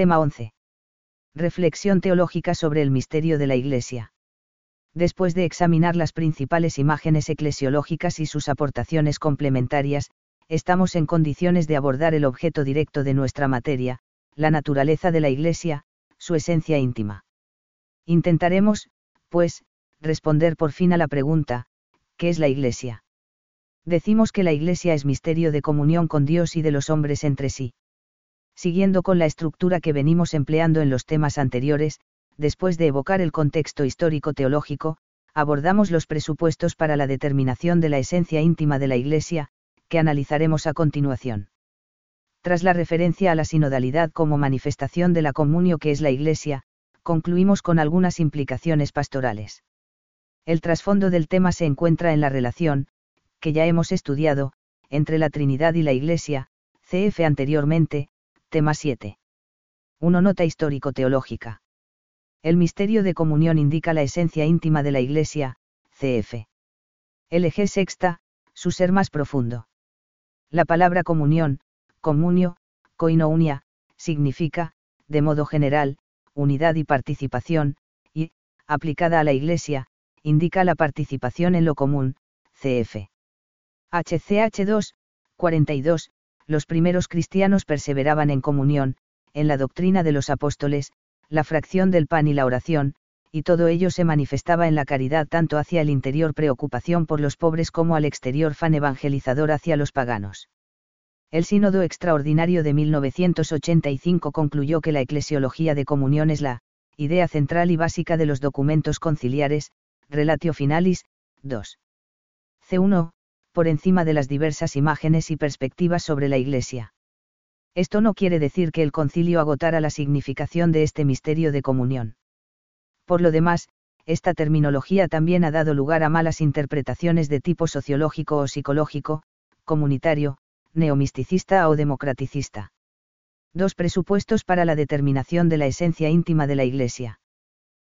Tema 11. Reflexión teológica sobre el misterio de la Iglesia. Después de examinar las principales imágenes eclesiológicas y sus aportaciones complementarias, estamos en condiciones de abordar el objeto directo de nuestra materia, la naturaleza de la Iglesia, su esencia íntima. Intentaremos, pues, responder por fin a la pregunta, ¿qué es la Iglesia? Decimos que la Iglesia es misterio de comunión con Dios y de los hombres entre sí. Siguiendo con la estructura que venimos empleando en los temas anteriores, después de evocar el contexto histórico-teológico, abordamos los presupuestos para la determinación de la esencia íntima de la Iglesia, que analizaremos a continuación. Tras la referencia a la sinodalidad como manifestación de la comunio que es la Iglesia, concluimos con algunas implicaciones pastorales. El trasfondo del tema se encuentra en la relación, que ya hemos estudiado, entre la Trinidad y la Iglesia, CF anteriormente, tema 7. 1. Nota histórico-teológica. El misterio de comunión indica la esencia íntima de la Iglesia, CF. Eje sexta, su ser más profundo. La palabra comunión, comunio, koinounia, significa, de modo general, unidad y participación, y, aplicada a la Iglesia, indica la participación en lo común, cf. HCH 2, 42, los primeros cristianos perseveraban en comunión, en la doctrina de los apóstoles, la fracción del pan y la oración, y todo ello se manifestaba en la caridad tanto hacia el interior preocupación por los pobres como al exterior fan evangelizador hacia los paganos. El Sínodo Extraordinario de 1985 concluyó que la eclesiología de comunión es la idea central y básica de los documentos conciliares, Relatio Finalis, 2. C1, por encima de las diversas imágenes y perspectivas sobre la Iglesia. Esto no quiere decir que el concilio agotara la significación de este misterio de comunión. Por lo demás, esta terminología también ha dado lugar a malas interpretaciones de tipo sociológico o psicológico, comunitario, neomisticista o democraticista. Dos presupuestos para la determinación de la esencia íntima de la Iglesia.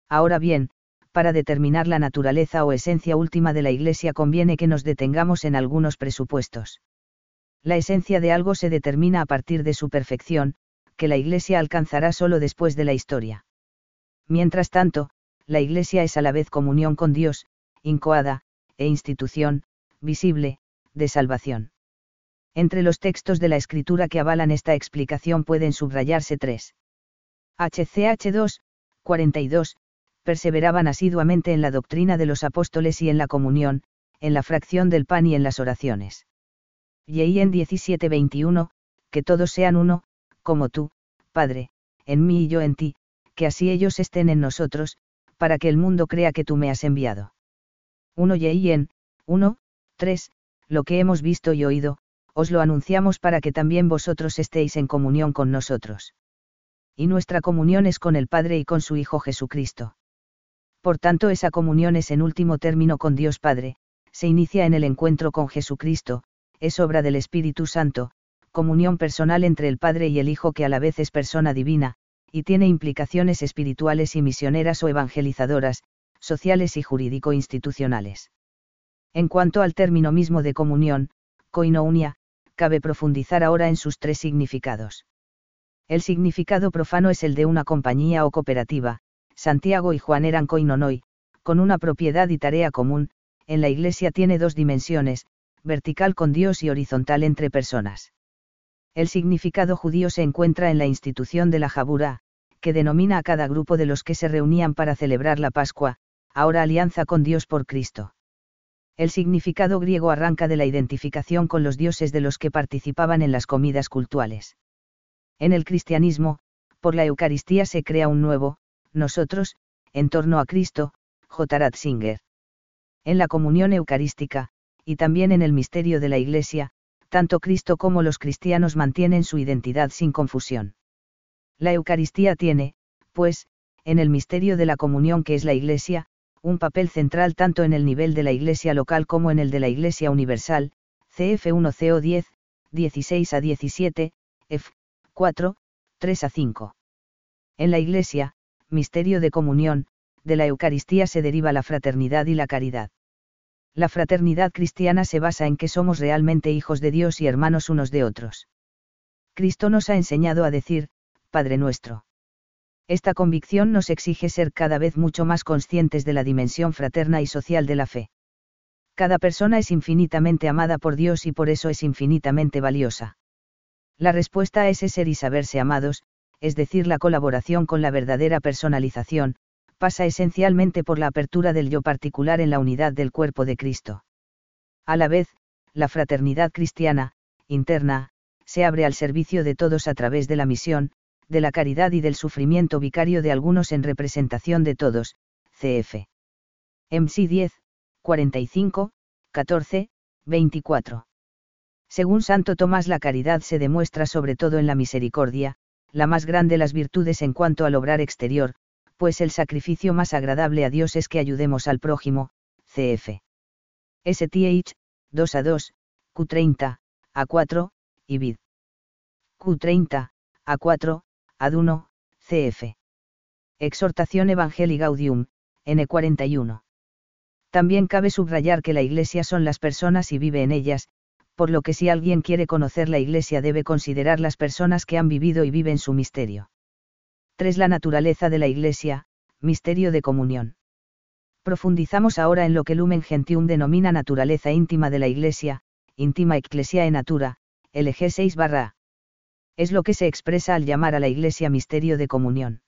Ahora bien, para determinar la naturaleza o esencia última de la Iglesia conviene que nos detengamos en algunos presupuestos. La esencia de algo se determina a partir de su perfección, que la Iglesia alcanzará solo después de la historia. Mientras tanto, la Iglesia es a la vez comunión con Dios, incoada, e institución, visible, de salvación. Entre los textos de la escritura que avalan esta explicación pueden subrayarse tres. HCH 2, 42, perseveraban asiduamente en la doctrina de los apóstoles y en la comunión, en la fracción del pan y en las oraciones. Y en 17:21, que todos sean uno, como tú, Padre, en mí y yo en ti, que así ellos estén en nosotros, para que el mundo crea que tú me has enviado. 1 y en 1, 3, lo que hemos visto y oído, os lo anunciamos para que también vosotros estéis en comunión con nosotros. Y nuestra comunión es con el Padre y con su Hijo Jesucristo. Por tanto, esa comunión es en último término con Dios Padre, se inicia en el encuentro con Jesucristo, es obra del Espíritu Santo, comunión personal entre el Padre y el Hijo que a la vez es persona divina, y tiene implicaciones espirituales y misioneras o evangelizadoras, sociales y jurídico-institucionales. En cuanto al término mismo de comunión, koinounia, cabe profundizar ahora en sus tres significados. El significado profano es el de una compañía o cooperativa, Santiago y Juan eran koinonoi, con una propiedad y tarea común, en la Iglesia tiene dos dimensiones, vertical con Dios y horizontal entre personas. El significado judío se encuentra en la institución de la Jabura, que denomina a cada grupo de los que se reunían para celebrar la Pascua, ahora alianza con Dios por Cristo. El significado griego arranca de la identificación con los dioses de los que participaban en las comidas cultuales. En el cristianismo, por la Eucaristía se crea un nuevo, nosotros, en torno a Cristo, J. Ratzinger. En la comunión eucarística, y también en el misterio de la Iglesia, tanto Cristo como los cristianos mantienen su identidad sin confusión. La Eucaristía tiene, pues, en el misterio de la comunión que es la Iglesia, un papel central tanto en el nivel de la Iglesia local como en el de la Iglesia universal, CF1 CO10, 16 a 17, F 4, 3 a 5. En la Iglesia, misterio de comunión, de la Eucaristía se deriva la fraternidad y la caridad. La fraternidad cristiana se basa en que somos realmente hijos de Dios y hermanos unos de otros. Cristo nos ha enseñado a decir, Padre nuestro. Esta convicción nos exige ser cada vez mucho más conscientes de la dimensión fraterna y social de la fe. Cada persona es infinitamente amada por Dios y por eso es infinitamente valiosa. La respuesta a ese ser y saberse amados, es decir, la colaboración con la verdadera personalización, pasa esencialmente por la apertura del yo particular en la unidad del cuerpo de Cristo. A la vez, la fraternidad cristiana, interna, se abre al servicio de todos a través de la misión, de la caridad y del sufrimiento vicario de algunos en representación de todos, cf. MC 10, 45, 14, 24. Según Santo Tomás la caridad se demuestra sobre todo en la misericordia, la más grande las virtudes en cuanto al obrar exterior, pues el sacrificio más agradable a Dios es que ayudemos al prójimo, cf. STH, 2 a 2, Q30, A4, y vid. Q30, A4, ad1, cf. Exhortación Evangelii Gaudium, N41. También cabe subrayar que la Iglesia son las personas y vive en ellas, por lo que si alguien quiere conocer la Iglesia debe considerar las personas que han vivido y viven su misterio. 3. La naturaleza de la Iglesia, misterio de comunión. Profundizamos ahora en lo que Lumen Gentium denomina naturaleza íntima de la Iglesia, íntima ecclesiae natura, LG 6 barra es lo que se expresa al llamar a la Iglesia misterio de comunión.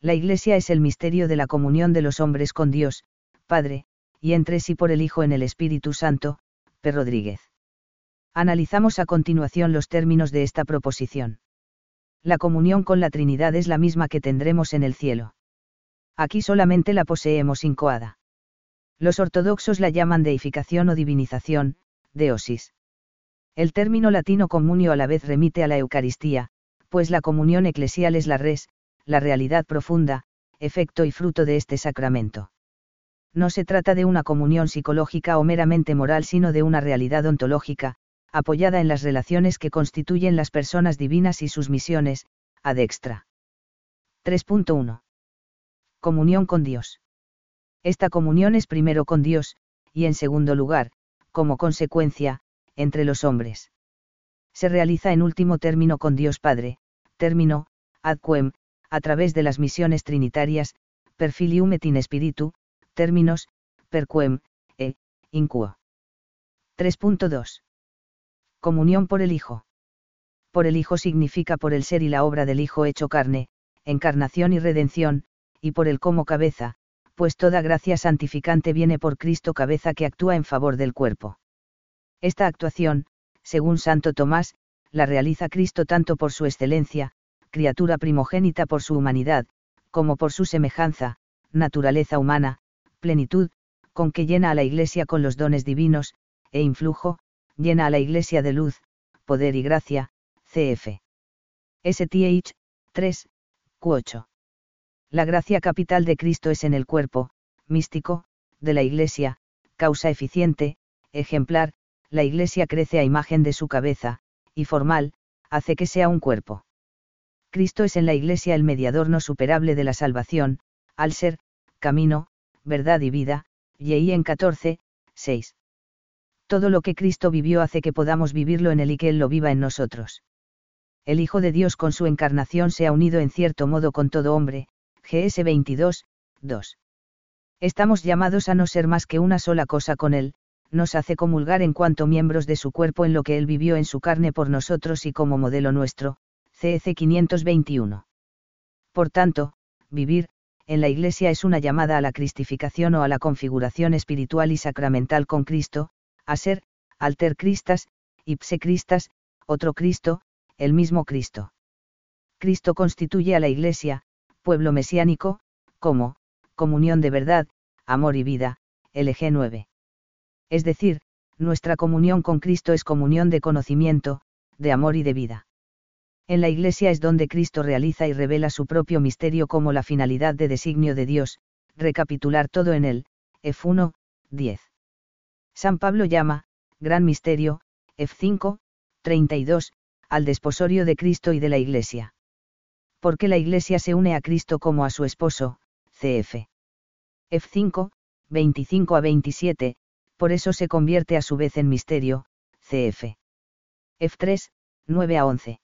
La Iglesia es el misterio de la comunión de los hombres con Dios, Padre, y entre sí por el Hijo en el Espíritu Santo, P. Rodríguez. Analizamos a continuación los términos de esta proposición. La comunión con la Trinidad es la misma que tendremos en el cielo. Aquí solamente la poseemos incoada. Los ortodoxos la llaman deificación o divinización, deosis. El término latino comunio a la vez remite a la Eucaristía, pues la comunión eclesial es la res, la realidad profunda, efecto y fruto de este sacramento. No se trata de una comunión psicológica o meramente moral, sino de una realidad ontológica, apoyada en las relaciones que constituyen las personas divinas y sus misiones, ad extra. 3.1. Comunión con Dios. Esta comunión es primero con Dios, y en segundo lugar, como consecuencia, entre los hombres. Se realiza en último término con Dios Padre, término, ad quem, a través de las misiones trinitarias, perfilium et in spiritu, términos, per quem, e, inquo. 3.2. Comunión por el Hijo. Por el Hijo significa por el ser y la obra del Hijo hecho carne, encarnación y redención, y por el como cabeza, pues toda gracia santificante viene por Cristo cabeza que actúa en favor del cuerpo. Esta actuación, según Santo Tomás, la realiza Cristo tanto por su excelencia, criatura primogénita por su humanidad, como por su semejanza, naturaleza humana, plenitud, con que llena a la Iglesia con los dones divinos, e influjo, llena a la Iglesia de luz, poder y gracia, cf. STH, 3, Q8. La gracia capital de Cristo es en el cuerpo, místico, de la Iglesia, causa eficiente, ejemplar, la Iglesia crece a imagen de su cabeza, y formal, hace que sea un cuerpo. Cristo es en la Iglesia el mediador no superable de la salvación, al ser, camino, verdad y vida, y en 14, 6. Todo lo que Cristo vivió hace que podamos vivirlo en él y que Él lo viva en nosotros. El Hijo de Dios con su encarnación se ha unido en cierto modo con todo hombre, GS 22, 2. Estamos llamados a no ser más que una sola cosa con Él, nos hace comulgar en cuanto miembros de su cuerpo en lo que Él vivió en su carne por nosotros y como modelo nuestro, CEC 521. Por tanto, vivir, en la Iglesia es una llamada a la cristificación o a la configuración espiritual y sacramental con Cristo, a ser, alter Christas, ipse Christas, otro Cristo, el mismo Cristo. Cristo constituye a la Iglesia, pueblo mesiánico, como, comunión de verdad, amor y vida, LG 9 es decir, nuestra comunión con Cristo es comunión de conocimiento, de amor y de vida. En la Iglesia es donde Cristo realiza y revela su propio misterio como la finalidad de designio de Dios, recapitular todo en él, F1, 10. San Pablo llama, gran misterio, F5, 32, al desposorio de Cristo y de la Iglesia. Porque la Iglesia se une a Cristo como a su esposo, CF. F5, 25 a 27, por eso se convierte a su vez en misterio, cf. F3, 9 a 11.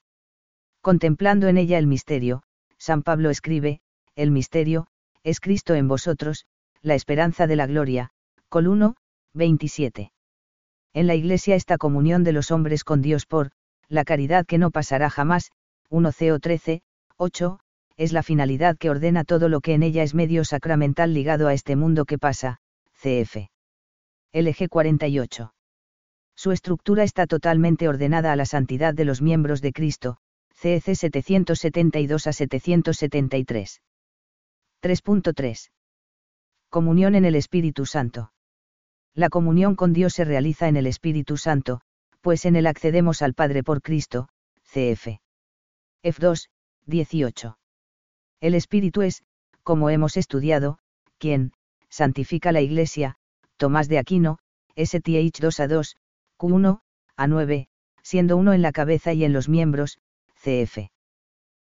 Contemplando en ella el misterio, San Pablo escribe, el misterio, es Cristo en vosotros, la esperanza de la gloria, Col 1, 27. En la Iglesia esta comunión de los hombres con Dios por, la caridad que no pasará jamás, 1 Co 13, 8, es la finalidad que ordena todo lo que en ella es medio sacramental ligado a este mundo que pasa, cf. LG 48. Su estructura está totalmente ordenada a la santidad de los miembros de Cristo, CEC 772 a 773. 3.3. Comunión en el Espíritu Santo. La comunión con Dios se realiza en el Espíritu Santo, pues en él accedemos al Padre por Cristo, cf. F2, 18. El Espíritu es, como hemos estudiado, quien, santifica la Iglesia, Tomás de Aquino, STH 2 a 2, Q1, a 9, siendo uno en la cabeza y en los miembros, cf.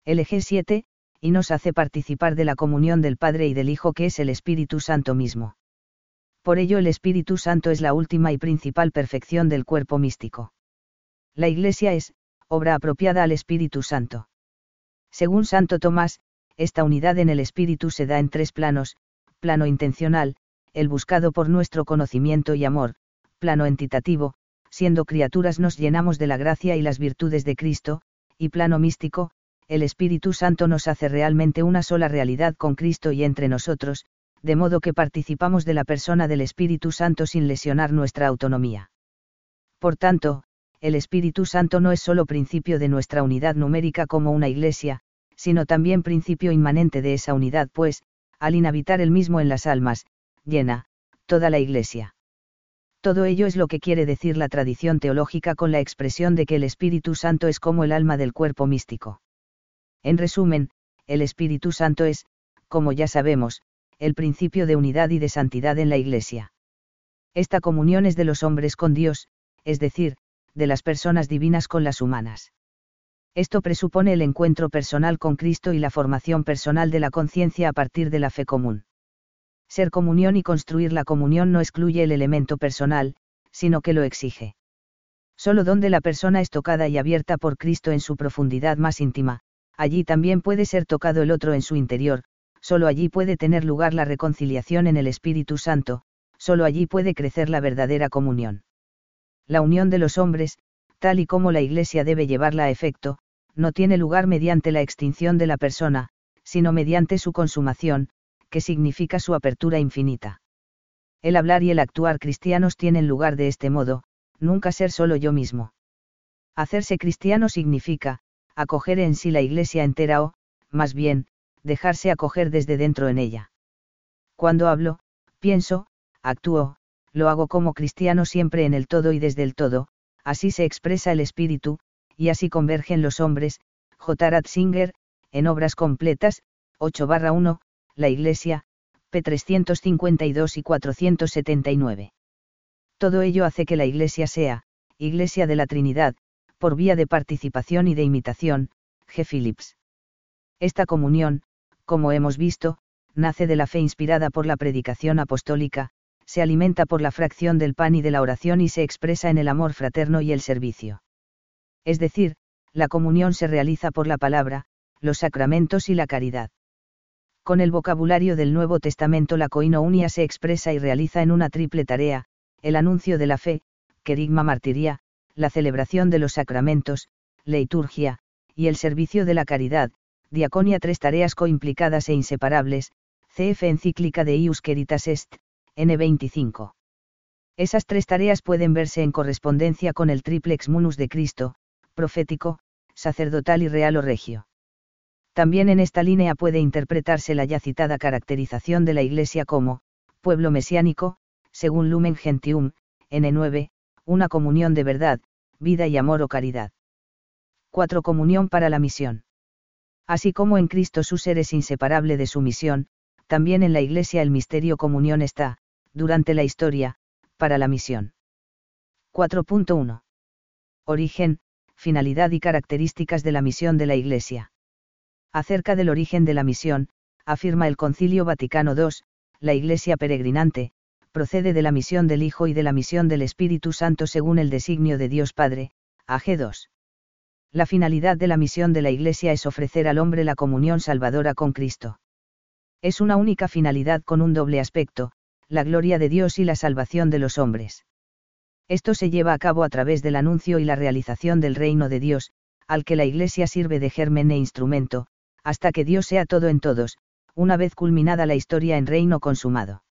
LG 7, y nos hace participar de la comunión del Padre y del Hijo que es el Espíritu Santo mismo. Por ello el Espíritu Santo es la última y principal perfección del cuerpo místico. La Iglesia es, obra apropiada al Espíritu Santo. Según Santo Tomás, esta unidad en el Espíritu se da en tres planos, plano intencional, el buscado por nuestro conocimiento y amor, plano entitativo, siendo criaturas nos llenamos de la gracia y las virtudes de Cristo, y plano místico, el Espíritu Santo nos hace realmente una sola realidad con Cristo y entre nosotros, de modo que participamos de la persona del Espíritu Santo sin lesionar nuestra autonomía. Por tanto, el Espíritu Santo no es solo principio de nuestra unidad numérica como una iglesia, sino también principio inmanente de esa unidad, pues, al inhabitar el mismo en las almas, llena, toda la iglesia. Todo ello es lo que quiere decir la tradición teológica con la expresión de que el Espíritu Santo es como el alma del cuerpo místico. En resumen, el Espíritu Santo es, como ya sabemos, el principio de unidad y de santidad en la Iglesia. Esta comunión es de los hombres con Dios, es decir, de las personas divinas con las humanas. Esto presupone el encuentro personal con Cristo y la formación personal de la conciencia a partir de la fe común. Ser comunión y construir la comunión no excluye el elemento personal, sino que lo exige. Solo donde la persona es tocada y abierta por Cristo en su profundidad más íntima, allí también puede ser tocado el otro en su interior, solo allí puede tener lugar la reconciliación en el Espíritu Santo, solo allí puede crecer la verdadera comunión. La unión de los hombres, tal y como la Iglesia debe llevarla a efecto, no tiene lugar mediante la extinción de la persona, sino mediante su consumación, que significa su apertura infinita. El hablar y el actuar cristianos tienen lugar de este modo, nunca ser solo yo mismo. Hacerse cristiano significa, acoger en sí la Iglesia entera o, más bien, dejarse acoger desde dentro en ella. Cuando hablo, pienso, actúo, lo hago como cristiano siempre en el todo y desde el todo, así se expresa el espíritu, y así convergen los hombres, J. Ratzinger, en obras completas, 8 1, La Iglesia, p. 352 y 479. Todo ello hace que la Iglesia sea, Iglesia de la Trinidad, por vía de participación y de imitación, G. Phillips. Esta comunión, como hemos visto, nace de la fe inspirada por la predicación apostólica, se alimenta por la fracción del pan y de la oración y se expresa en el amor fraterno y el servicio. Es decir, la comunión se realiza por la palabra, los sacramentos y la caridad. Con el vocabulario del Nuevo Testamento la coinonia se expresa y realiza en una triple tarea, el anuncio de la fe, querigma martiria, la celebración de los sacramentos, liturgia, y el servicio de la caridad, diaconia tres tareas coimplicadas e inseparables, CF encíclica de Ius Queritas Est, N25. Esas tres tareas pueden verse en correspondencia con el triplex munus de Cristo, profético, sacerdotal y real o regio. También en esta línea puede interpretarse la ya citada caracterización de la Iglesia como, pueblo mesiánico, según Lumen Gentium, N9, una comunión de verdad, vida y amor o caridad. 4. Comunión para la misión. Así como en Cristo su ser es inseparable de su misión, también en la Iglesia el misterio comunión está, durante la historia, para la misión. 4.1. Origen, finalidad y características de la misión de la Iglesia. Acerca del origen de la misión, afirma el Concilio Vaticano II, la Iglesia peregrinante, procede de la misión del Hijo y de la misión del Espíritu Santo según el designio de Dios Padre, AG 2. La finalidad de la misión de la Iglesia es ofrecer al hombre la comunión salvadora con Cristo. Es una única finalidad con un doble aspecto, la gloria de Dios y la salvación de los hombres. Esto se lleva a cabo a través del anuncio y la realización del reino de Dios, al que la Iglesia sirve de germen e instrumento, hasta que Dios sea todo en todos, una vez culminada la historia en reino consumado.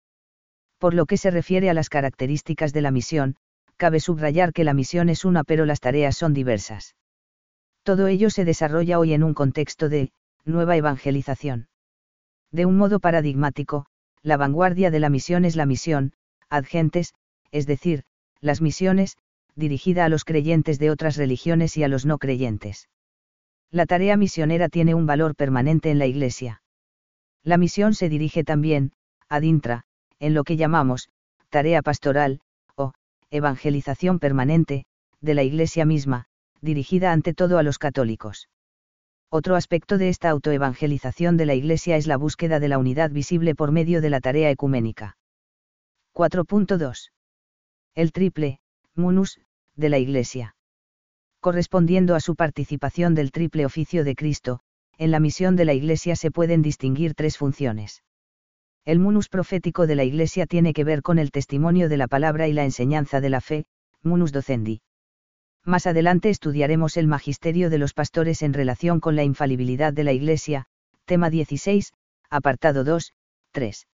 Por lo que se refiere a las características de la misión, cabe subrayar que la misión es una pero las tareas son diversas. Todo ello se desarrolla hoy en un contexto de, nueva evangelización. De un modo paradigmático, la vanguardia de la misión es la misión, adgentes, es decir, las misiones, dirigida a los creyentes de otras religiones y a los no creyentes. La tarea misionera tiene un valor permanente en la Iglesia. La misión se dirige también, ad intra, en lo que llamamos, tarea pastoral, o, evangelización permanente, de la Iglesia misma, dirigida ante todo a los católicos. Otro aspecto de esta autoevangelización de la Iglesia es la búsqueda de la unidad visible por medio de la tarea ecuménica. 4.2. El triple, munus, de la Iglesia. Correspondiendo a su participación del triple oficio de Cristo, en la misión de la Iglesia se pueden distinguir tres funciones. El munus profético de la Iglesia tiene que ver con el testimonio de la palabra y la enseñanza de la fe, munus docendi. Más adelante estudiaremos el magisterio de los pastores en relación con la infalibilidad de la Iglesia, tema 16, apartado 2, 3.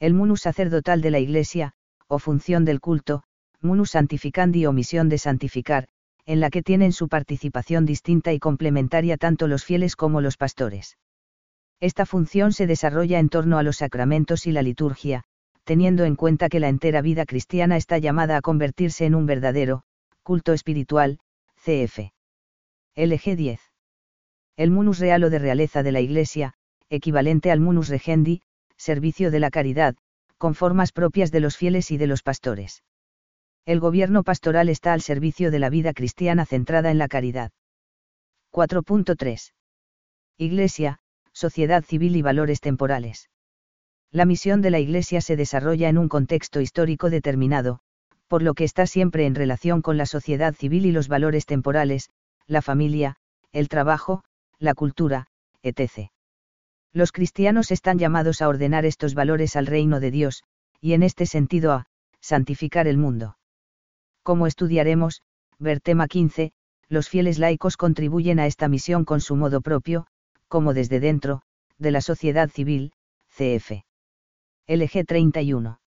El munus sacerdotal de la Iglesia, o función del culto, munus santificandi o misión de santificar, en la que tienen su participación distinta y complementaria tanto los fieles como los pastores. Esta función se desarrolla en torno a los sacramentos y la liturgia, teniendo en cuenta que la entera vida cristiana está llamada a convertirse en un verdadero, culto espiritual, cf. LG 10. El munus real o de realeza de la Iglesia, equivalente al munus regendi, servicio de la caridad, con formas propias de los fieles y de los pastores. El gobierno pastoral está al servicio de la vida cristiana centrada en la caridad. 4.3. Iglesia, sociedad civil y valores temporales. La misión de la Iglesia se desarrolla en un contexto histórico determinado, por lo que está siempre en relación con la sociedad civil y los valores temporales, la familia, el trabajo, la cultura, etc. Los cristianos están llamados a ordenar estos valores al reino de Dios, y en este sentido a santificar el mundo. Como estudiaremos, ver tema 15, los fieles laicos contribuyen a esta misión con su modo propio, como desde dentro, de la sociedad civil, CF. LG 31.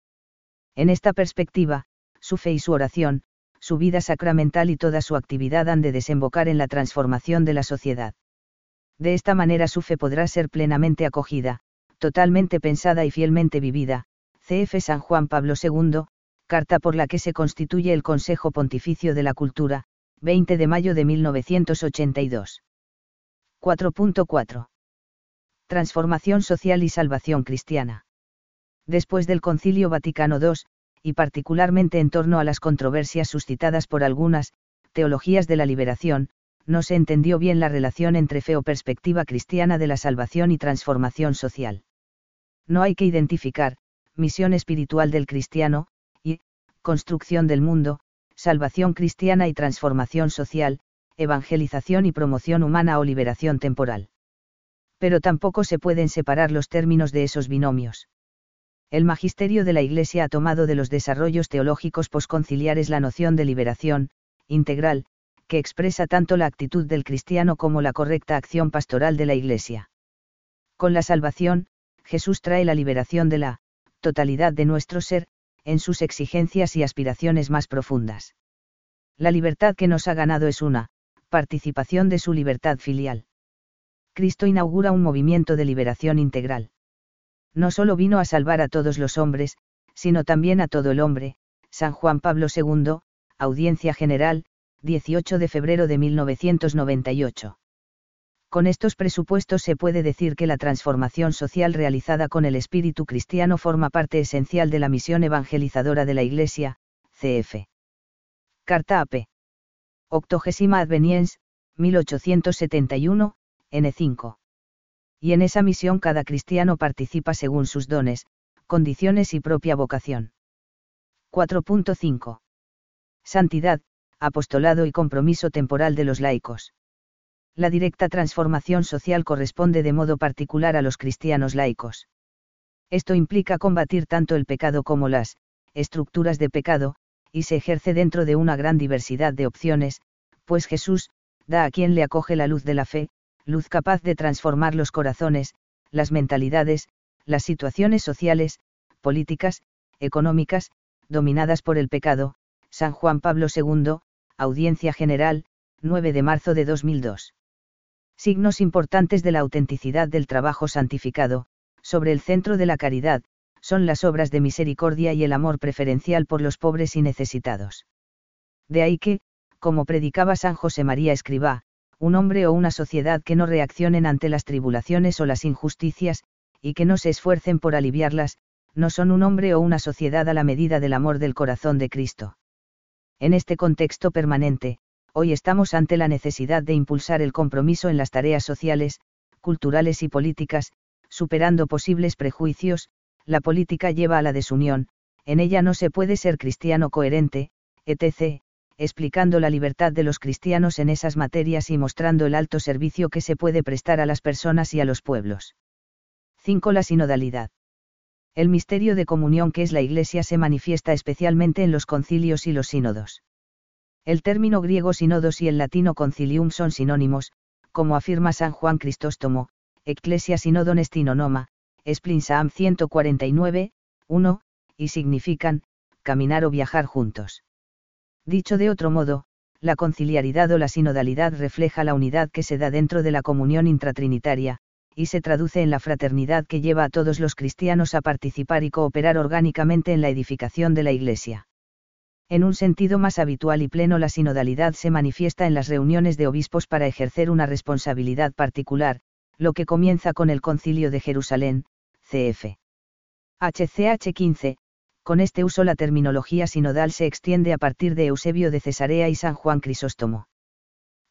En esta perspectiva, su fe y su oración, su vida sacramental y toda su actividad han de desembocar en la transformación de la sociedad. De esta manera su fe podrá ser plenamente acogida, totalmente pensada y fielmente vivida. CF San Juan Pablo II, carta por la que se constituye el Consejo Pontificio de la Cultura, 20 de mayo de 1982. 4.4. Transformación social y salvación cristiana. Después del Concilio Vaticano II, y particularmente en torno a las controversias suscitadas por algunas, teologías de la liberación, no se entendió bien la relación entre fe o perspectiva cristiana de la salvación y transformación social. No hay que identificar, misión espiritual del cristiano, y, construcción del mundo, salvación cristiana y transformación social, evangelización y promoción humana o liberación temporal. Pero tampoco se pueden separar los términos de esos binomios. El magisterio de la Iglesia ha tomado de los desarrollos teológicos posconciliares la noción de liberación, integral, que expresa tanto la actitud del cristiano como la correcta acción pastoral de la Iglesia. Con la salvación, Jesús trae la liberación de la totalidad de nuestro ser, en sus exigencias y aspiraciones más profundas. La libertad que nos ha ganado es una, participación de su libertad filial. Cristo inaugura un movimiento de liberación integral. No solo vino a salvar a todos los hombres, sino también a todo el hombre, San Juan Pablo II, Audiencia General, 18 de febrero de 1998. Con estos presupuestos se puede decir que la transformación social realizada con el espíritu cristiano forma parte esencial de la misión evangelizadora de la Iglesia, CF. Carta AP. Octogésima Adveniens, 1871, N5. Y en esa misión cada cristiano participa según sus dones, condiciones y propia vocación. 4.5. Santidad, apostolado y compromiso temporal de los laicos. La directa transformación social corresponde de modo particular a los cristianos laicos. Esto implica combatir tanto el pecado como las estructuras de pecado, y se ejerce dentro de una gran diversidad de opciones, pues Jesús, da a quien le acoge la luz de la fe, luz capaz de transformar los corazones, las mentalidades, las situaciones sociales, políticas, económicas, dominadas por el pecado, San Juan Pablo II, Audiencia General, 9 de marzo de 2002. Signos importantes de la autenticidad del trabajo santificado, sobre el centro de la caridad, son las obras de misericordia y el amor preferencial por los pobres y necesitados. De ahí que, como predicaba San José María Escribá, un hombre o una sociedad que no reaccionen ante las tribulaciones o las injusticias, y que no se esfuercen por aliviarlas, no son un hombre o una sociedad a la medida del amor del corazón de Cristo. En este contexto permanente, hoy estamos ante la necesidad de impulsar el compromiso en las tareas sociales, culturales y políticas, superando posibles prejuicios, la política lleva a la desunión, en ella no se puede ser cristiano coherente, etc., explicando la libertad de los cristianos en esas materias y mostrando el alto servicio que se puede prestar a las personas y a los pueblos. 5. La sinodalidad. El misterio de comunión que es la Iglesia se manifiesta especialmente en los concilios y los sínodos. El término griego sínodos y el latino concilium son sinónimos, como afirma San Juan Cristóstomo, Ecclesia Sinodon Estinonoma, Splinsam 149, 1, y significan, caminar o viajar juntos. Dicho de otro modo, la conciliaridad o la sinodalidad refleja la unidad que se da dentro de la comunión intratrinitaria, y se traduce en la fraternidad que lleva a todos los cristianos a participar y cooperar orgánicamente en la edificación de la Iglesia. En un sentido más habitual y pleno la sinodalidad se manifiesta en las reuniones de obispos para ejercer una responsabilidad particular, lo que comienza con el Concilio de Jerusalén, cf. HCH 15, con este uso la terminología sinodal se extiende a partir de Eusebio de Cesarea y San Juan Crisóstomo.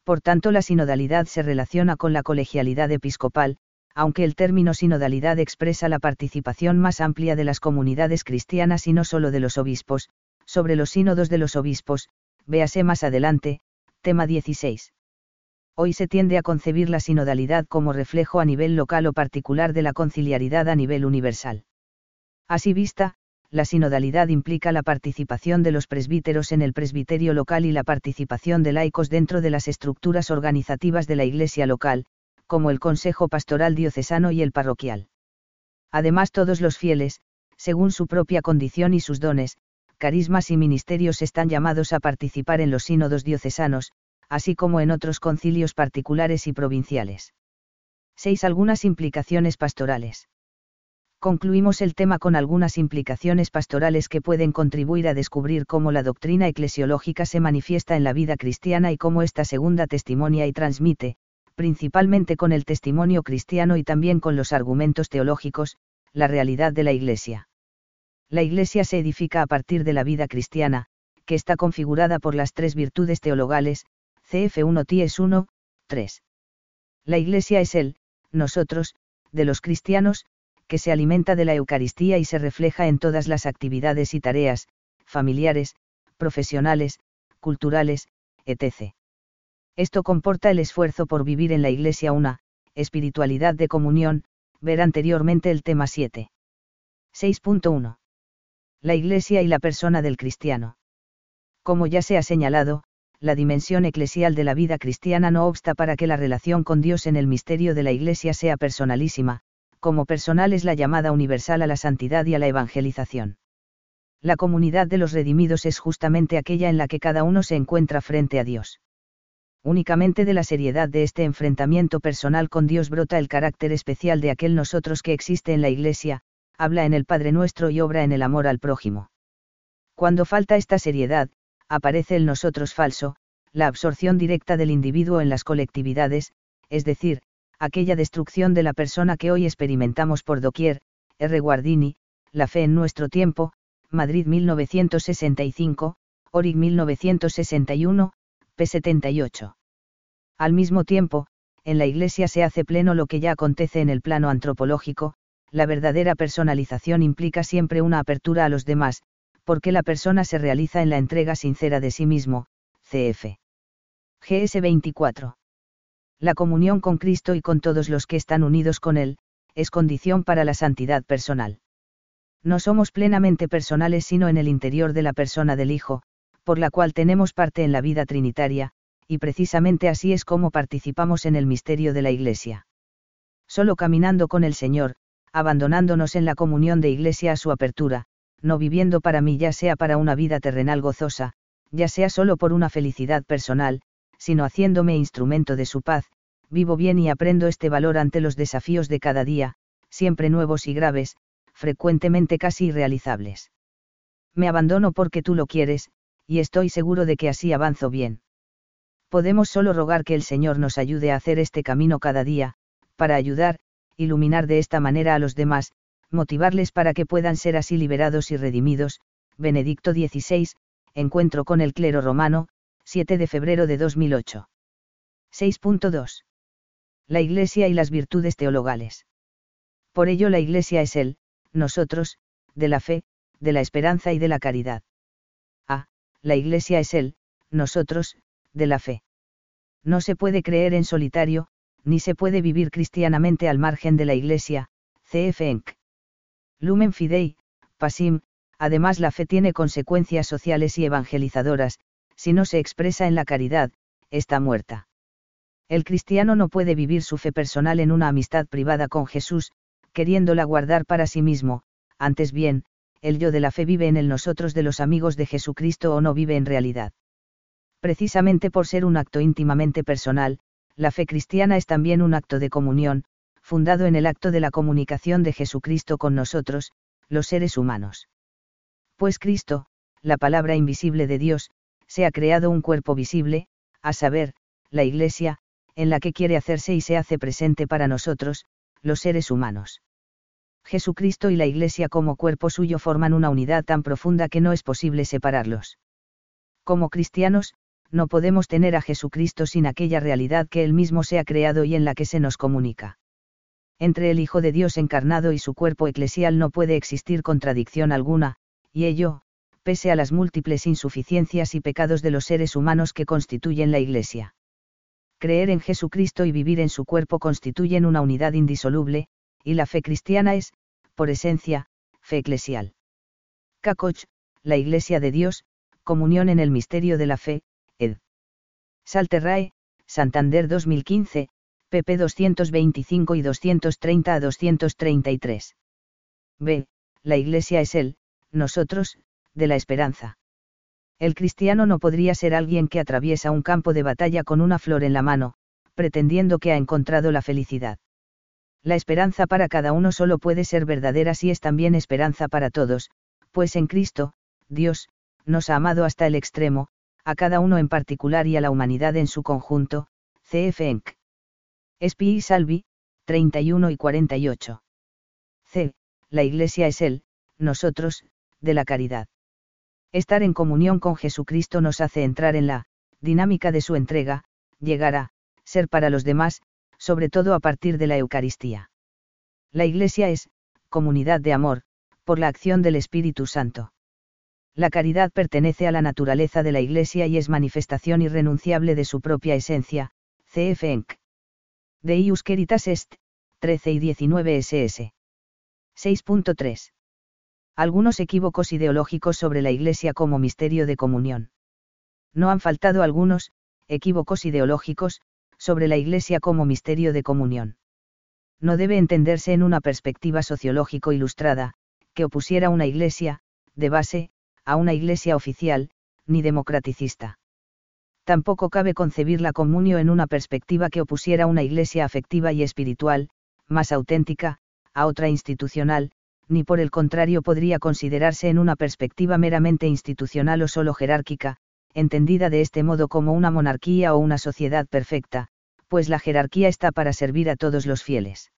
Por tanto, la sinodalidad se relaciona con la colegialidad episcopal, aunque el término sinodalidad expresa la participación más amplia de las comunidades cristianas y no solo de los obispos, sobre los sínodos de los obispos, véase más adelante, tema 16. Hoy se tiende a concebir la sinodalidad como reflejo a nivel local o particular de la conciliaridad a nivel universal. Así vista, la sinodalidad implica la participación de los presbíteros en el presbiterio local y la participación de laicos dentro de las estructuras organizativas de la iglesia local, como el Consejo Pastoral Diocesano y el Parroquial. Además todos los fieles, según su propia condición y sus dones, carismas y ministerios están llamados a participar en los sínodos diocesanos, así como en otros concilios particulares y provinciales. 6. Algunas implicaciones pastorales. Concluimos el tema con algunas implicaciones pastorales que pueden contribuir a descubrir cómo la doctrina eclesiológica se manifiesta en la vida cristiana y cómo esta segunda testimonia y transmite, principalmente con el testimonio cristiano y también con los argumentos teológicos, la realidad de la Iglesia. La Iglesia se edifica a partir de la vida cristiana, que está configurada por las tres virtudes teologales, CF1 TIES 1, 3. La Iglesia es el, nosotros, de los cristianos, que se alimenta de la Eucaristía y se refleja en todas las actividades y tareas, familiares, profesionales, culturales, etc. Esto comporta el esfuerzo por vivir en la Iglesia una, espiritualidad de comunión, ver anteriormente el tema 7. 6.1. La Iglesia y la persona del cristiano. Como ya se ha señalado, la dimensión eclesial de la vida cristiana no obsta para que la relación con Dios en el misterio de la Iglesia sea personalísima, como personal es la llamada universal a la santidad y a la evangelización. La comunidad de los redimidos es justamente aquella en la que cada uno se encuentra frente a Dios únicamente de la seriedad de este enfrentamiento personal con Dios brota el carácter especial de aquel nosotros que existe en la Iglesia, habla en el Padre nuestro y obra en el amor al prójimo. Cuando falta esta seriedad, aparece el nosotros falso, la absorción directa del individuo en las colectividades, es decir, aquella destrucción de la persona que hoy experimentamos por doquier, R. Guardini, La fe en nuestro tiempo, Madrid 1965, Orig 1961, p78. Al mismo tiempo, en la Iglesia se hace pleno lo que ya acontece en el plano antropológico, la verdadera personalización implica siempre una apertura a los demás, porque la persona se realiza en la entrega sincera de sí mismo, cf. GS 24. La comunión con Cristo y con todos los que están unidos con Él, es condición para la santidad personal. No somos plenamente personales sino en el interior de la persona del Hijo, por la cual tenemos parte en la vida trinitaria, y precisamente así es como participamos en el misterio de la Iglesia. Solo caminando con el Señor, abandonándonos en la comunión de Iglesia a su apertura, no viviendo para mí ya sea para una vida terrenal gozosa, ya sea solo por una felicidad personal, sino haciéndome instrumento de su paz, vivo bien y aprendo este valor ante los desafíos de cada día, siempre nuevos y graves, frecuentemente casi irrealizables. Me abandono porque tú lo quieres, y estoy seguro de que así avanzo bien. Podemos solo rogar que el Señor nos ayude a hacer este camino cada día, para ayudar, iluminar de esta manera a los demás, motivarles para que puedan ser así liberados y redimidos. Benedicto XVI, Encuentro con el clero romano, 7 de febrero de 2008. 6.2. La Iglesia y las virtudes teologales. Por ello la Iglesia es el, nosotros, de la fe, de la esperanza y de la caridad. A. La Iglesia es el, nosotros, de la fe. No se puede creer en solitario, ni se puede vivir cristianamente al margen de la Iglesia, CF Enc. Lumen Fidei, Pasim, además la fe tiene consecuencias sociales y evangelizadoras, si no se expresa en la caridad, está muerta. El cristiano no puede vivir su fe personal en una amistad privada con Jesús, queriéndola guardar para sí mismo, antes bien, el yo de la fe vive en el nosotros de los amigos de Jesucristo o no vive en realidad. Precisamente por ser un acto íntimamente personal, la fe cristiana es también un acto de comunión, fundado en el acto de la comunicación de Jesucristo con nosotros, los seres humanos. Pues Cristo, la palabra invisible de Dios, se ha creado un cuerpo visible, a saber, la Iglesia, en la que quiere hacerse y se hace presente para nosotros, los seres humanos. Jesucristo y la Iglesia como cuerpo suyo forman una unidad tan profunda que no es posible separarlos. Como cristianos, no podemos tener a Jesucristo sin aquella realidad que Él mismo se ha creado y en la que se nos comunica. Entre el Hijo de Dios encarnado y su cuerpo eclesial no puede existir contradicción alguna, y ello, pese a las múltiples insuficiencias y pecados de los seres humanos que constituyen la Iglesia. Creer en Jesucristo y vivir en su cuerpo constituyen una unidad indisoluble, y la fe cristiana es, por esencia, fe eclesial. Cacoch, la Iglesia de Dios, comunión en el misterio de la fe, ed. Salterrae, Santander 2015, pp 225 y 230 a 233. B. La Iglesia es el, nosotros, de la esperanza. El cristiano no podría ser alguien que atraviesa un campo de batalla con una flor en la mano, pretendiendo que ha encontrado la felicidad. La esperanza para cada uno solo puede ser verdadera si es también esperanza para todos, pues en Cristo, Dios, nos ha amado hasta el extremo, a cada uno en particular y a la humanidad en su conjunto, CF Enc. Espi y Salvi, 31 y 48. C. La Iglesia es Él, nosotros, de la caridad. Estar en comunión con Jesucristo nos hace entrar en la dinámica de su entrega, llegar a ser para los demás, sobre todo a partir de la Eucaristía. La Iglesia es, comunidad de amor, por la acción del Espíritu Santo. La caridad pertenece a la naturaleza de la Iglesia y es manifestación irrenunciable de su propia esencia, CF Enc. Deius Caritas Est, 13 y 19 SS. 6.3. Algunos equívocos ideológicos sobre la Iglesia como misterio de comunión. No han faltado algunos, equívocos ideológicos, sobre la Iglesia como misterio de comunión. No debe entenderse en una perspectiva sociológico ilustrada, que opusiera una Iglesia, de base, a una iglesia oficial, ni democraticista. Tampoco cabe concebir la comunio en una perspectiva que opusiera una iglesia afectiva y espiritual, más auténtica, a otra institucional, ni por el contrario podría considerarse en una perspectiva meramente institucional o solo jerárquica, entendida de este modo como una monarquía o una sociedad perfecta, pues la jerarquía está para servir a todos los fieles.